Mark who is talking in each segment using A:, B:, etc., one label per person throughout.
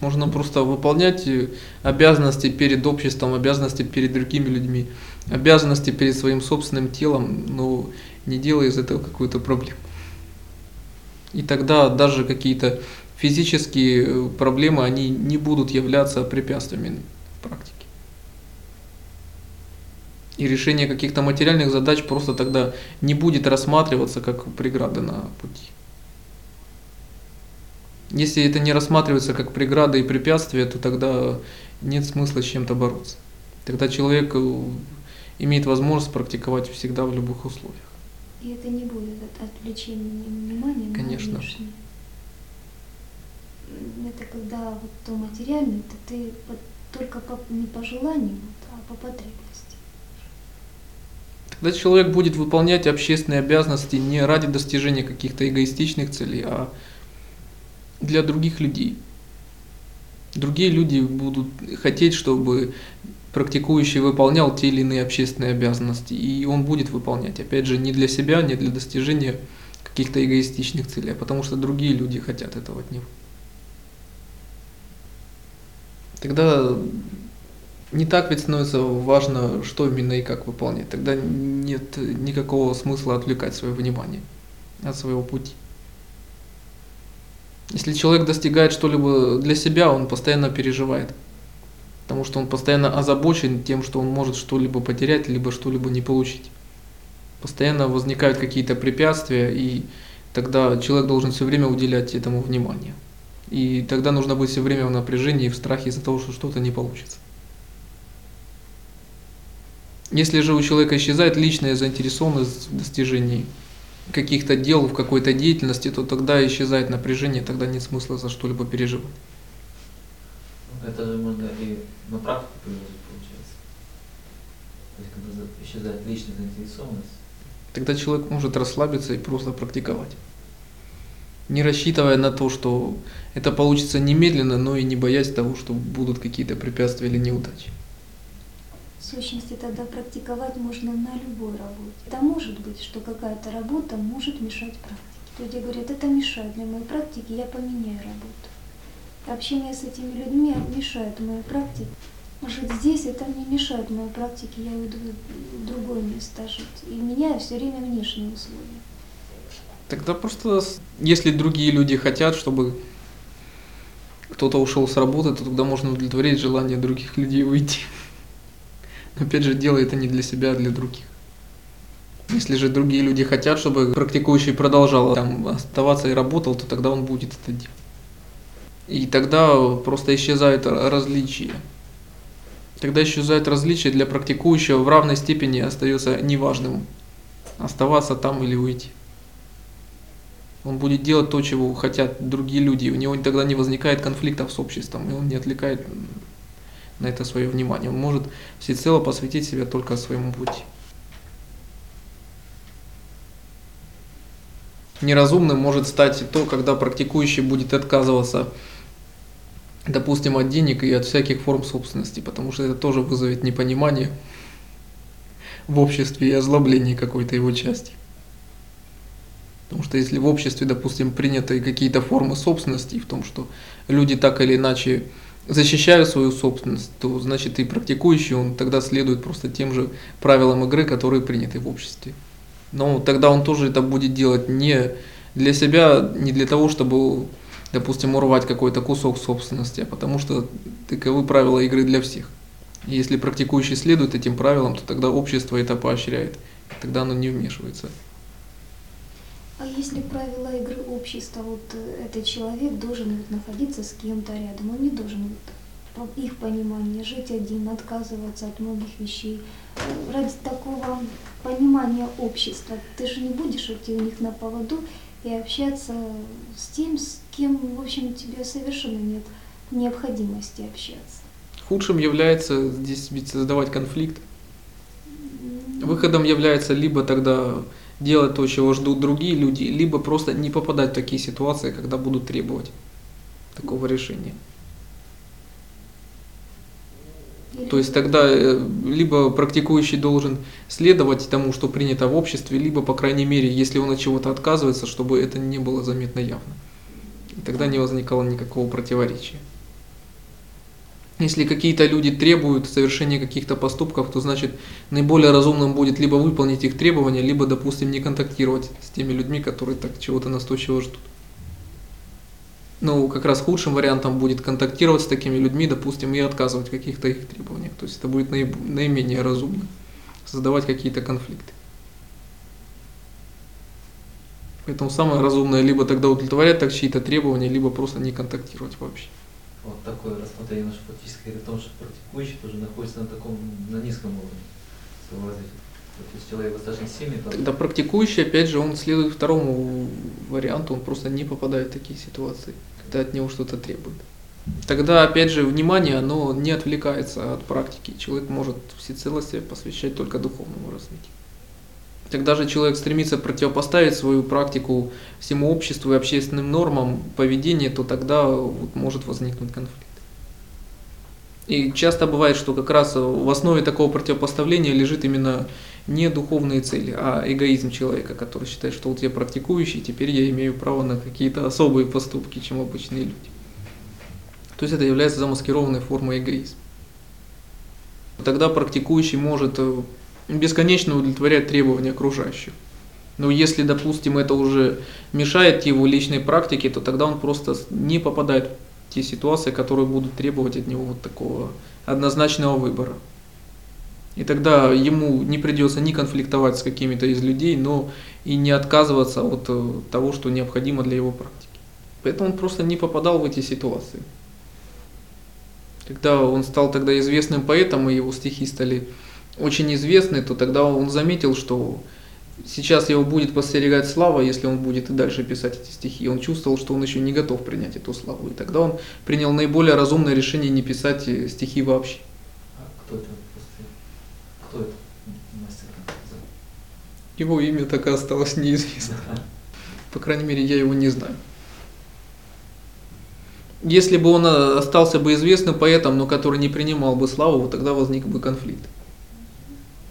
A: Можно просто выполнять э, обязанности перед обществом, обязанности перед другими людьми, обязанности перед своим собственным телом, но не делая из этого какую-то проблему. И тогда даже какие-то физические э, проблемы, они не будут являться препятствиями в практике. И решение каких-то материальных задач просто тогда не будет рассматриваться как преграда на пути. Если это не рассматривается как преграда и препятствие, то тогда нет смысла с чем-то бороться. Тогда человек э, имеет возможность практиковать всегда в любых условиях.
B: И это не будет отвлечением внимания
A: Конечно.
B: внешнее. Это когда вот то материальное, это ты только по, не по желанию, а по потребности.
A: Тогда человек будет выполнять общественные обязанности не ради достижения каких-то эгоистичных целей, а для других людей. Другие люди будут хотеть, чтобы практикующий выполнял те или иные общественные обязанности, и он будет выполнять, опять же, не для себя, не для достижения каких-то эгоистичных целей, а потому что другие люди хотят этого от него. Тогда не так ведь становится важно, что именно и как выполнять. Тогда нет никакого смысла отвлекать свое внимание от своего пути. Если человек достигает что-либо для себя, он постоянно переживает. Потому что он постоянно озабочен тем, что он может что-либо потерять, либо что-либо не получить. Постоянно возникают какие-то препятствия, и тогда человек должен все время уделять этому внимание. И тогда нужно быть все время в напряжении и в страхе из-за того, что что-то не получится. Если же у человека исчезает личная заинтересованность в достижении каких-то дел, в какой-то деятельности, то тогда исчезает напряжение, тогда нет смысла за что-либо переживать.
C: Это же можно и на практику приложить, получается. То есть, когда за- исчезает личная заинтересованность,
A: Тогда человек может расслабиться и просто практиковать. Не рассчитывая на то, что это получится немедленно, но и не боясь того, что будут какие-то препятствия или неудачи.
B: В сущности, тогда практиковать можно на любой работе. Это может быть, что какая-то работа может мешать практике. Люди говорят, это мешает для моей практики, я поменяю работу. Общение с этими людьми мешает моей практике. Жить здесь это мне мешает моей практике, я уйду в другое место жить. И меняю все время внешние условия.
A: Тогда просто, если другие люди хотят, чтобы кто-то ушел с работы, то тогда можно удовлетворить желание других людей уйти. Опять же, делай это не для себя, а для других. Если же другие люди хотят, чтобы практикующий продолжал там оставаться и работал, то тогда он будет это делать. И тогда просто исчезают различия. Тогда исчезают различия для практикующего в равной степени остается неважным оставаться там или уйти. Он будет делать то, чего хотят другие люди. У него тогда не возникает конфликтов с обществом, и он не отвлекает на это свое внимание. Он может всецело посвятить себя только своему пути. Неразумным может стать то, когда практикующий будет отказываться, допустим, от денег и от всяких форм собственности, потому что это тоже вызовет непонимание в обществе и озлобление какой-то его части. Потому что если в обществе, допустим, приняты какие-то формы собственности, в том, что люди так или иначе защищают свою собственность, то значит и практикующий, он тогда следует просто тем же правилам игры, которые приняты в обществе. Но тогда он тоже это будет делать не для себя, не для того, чтобы, допустим, урвать какой-то кусок собственности, а потому что таковы правила игры для всех. И если практикующий следует этим правилам, то тогда общество это поощряет, тогда оно не вмешивается.
B: А если правила игры общества, вот э, этот человек должен вот находиться с кем-то рядом, он не должен вот, по их пониманию жить один, отказываться от многих вещей. Э, Ради такого понимания общества ты же не будешь идти у них на поводу и общаться с тем, с кем, в общем, тебе совершенно нет необходимости общаться.
A: Худшим является здесь ведь создавать конфликт. Выходом является либо тогда делать то, чего ждут другие люди, либо просто не попадать в такие ситуации, когда будут требовать такого решения. То есть тогда э, либо практикующий должен следовать тому, что принято в обществе, либо, по крайней мере, если он от чего-то отказывается, чтобы это не было заметно явно. И тогда не возникало никакого противоречия. Если какие-то люди требуют совершения каких-то поступков, то значит наиболее разумным будет либо выполнить их требования, либо, допустим, не контактировать с теми людьми, которые так чего-то настойчиво ждут. Ну, как раз худшим вариантом будет контактировать с такими людьми, допустим, и отказывать в каких-то их требованиях. То есть это будет наиб... наименее разумно, создавать какие-то конфликты. Поэтому самое разумное либо тогда удовлетворять так чьи-то требования, либо просто не контактировать вообще.
C: Вот такое рассмотрение наше фактически говорит о том, что практикующий тоже находится на таком, на низком уровне своего развития. То есть человек достаточно сильный, то
A: Тогда практикующий, опять же, он следует второму варианту, он просто не попадает в такие ситуации, когда от него что-то требуют. Тогда, опять же, внимание, оно не отвлекается от практики. Человек может всецело себя посвящать только духовному развитию. Когда же человек стремится противопоставить свою практику всему обществу и общественным нормам поведения, то тогда вот может возникнуть конфликт. И часто бывает, что как раз в основе такого противопоставления лежит именно не духовные цели, а эгоизм человека, который считает, что вот я практикующий, теперь я имею право на какие-то особые поступки, чем обычные люди. То есть это является замаскированной формой эгоизма. Тогда практикующий может э, бесконечно удовлетворять требования окружающих. Но если, допустим, это уже мешает его личной практике, то тогда он просто не попадает в те ситуации, которые будут требовать от него вот такого однозначного выбора. И тогда ему не придется ни конфликтовать с какими-то из людей, но и не отказываться от э, того, что необходимо для его практики. Поэтому он просто не попадал в эти ситуации. Когда он стал тогда известным поэтом, и его стихи стали очень известны, то тогда он заметил, что сейчас его будет постерегать слава, если он будет и дальше писать эти стихи. Он чувствовал, что он еще не готов принять эту славу. И тогда он принял наиболее разумное решение не писать э, стихи вообще.
C: а кто это? Кто это мастер?
A: Его имя так и осталось неизвестно. По крайней мере, я его не знаю. Если бы он э, остался бы известным поэтом, но который не принимал бы славу, тогда возник бы конфликт.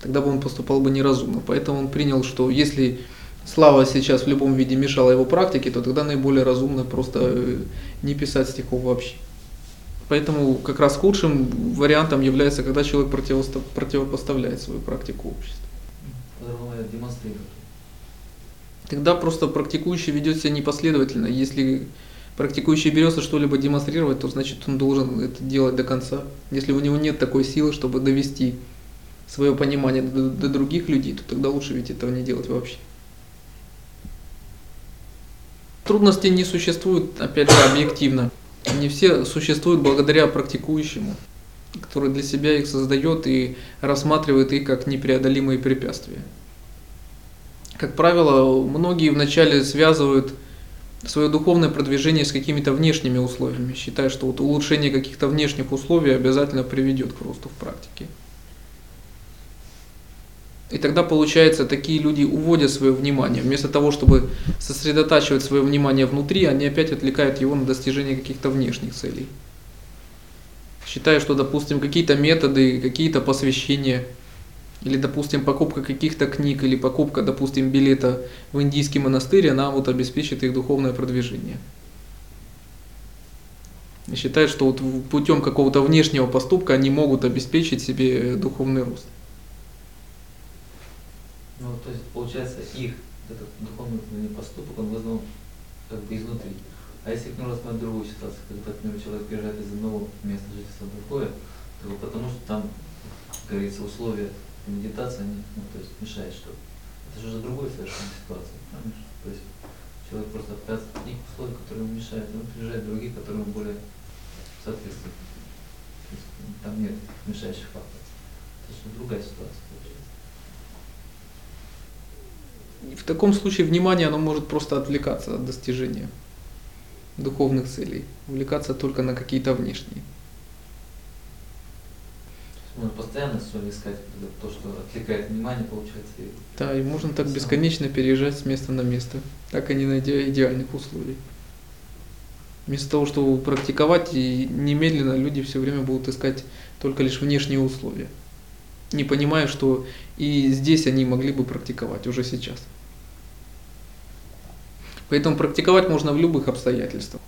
A: Тогда бы он поступал бы неразумно. Поэтому он принял, что если слава сейчас в любом виде мешала его практике, то тогда наиболее разумно просто э, не писать стихов вообще. Поэтому как раз худшим вариантом является, когда человек противопоставляет свою практику обществу. Тогда просто практикующий ведет себя непоследовательно. Если практикующий берется что-либо демонстрировать, то значит он должен это делать до конца. Если у него нет такой силы, чтобы довести свое понимание до, до других людей, то тогда лучше ведь этого не делать вообще. Трудностей не существует, опять же, объективно. Они все существуют благодаря практикующему, который для себя их создает и рассматривает их как непреодолимые препятствия. Как правило, многие вначале связывают свое духовное продвижение с какими-то внешними условиями, считая, что вот улучшение каких-то внешних условий обязательно приведет к росту в практике. И тогда, получается, такие люди уводят свое внимание. Вместо того, чтобы сосредотачивать свое внимание внутри, они опять отвлекают его на достижение каких-то внешних целей. Считая, что, допустим, какие-то методы, какие-то посвящения, или, допустим, покупка каких-то книг, или покупка, допустим, билета в индийский монастырь, она вот обеспечит их духовное продвижение. Считают, что вот путем какого-то внешнего поступка они могут обеспечить себе духовный рост.
C: Ну, то есть, получается, их этот духовный поступок, он вызван как бы изнутри. А если ну, рассмотреть другую ситуацию, когда, например, человек приезжает из одного места жительства в другое, то потому что там, как говорится, условия медитации, они, ну, то есть мешают что-то. Это же уже другая совершенно ситуация, понимаешь? То есть человек просто отказывается от тех условий, которые ему мешают, он приезжает в другие, которые ему более соответствуют. То есть, там нет мешающих факторов. Это же другая ситуация получается.
A: В таком случае внимание оно может просто отвлекаться от достижения духовных целей, увлекаться только на какие-то внешние.
C: Можно постоянно соль искать, то, что отвлекает внимание, получается. И...
A: Да, и можно так бесконечно переезжать с места на место, так и не найдя идеальных условий. Вместо того, чтобы практиковать, и немедленно люди все время будут искать только лишь внешние условия, не понимая, что и здесь они могли бы практиковать уже сейчас. Поэтому практиковать можно в любых обстоятельствах.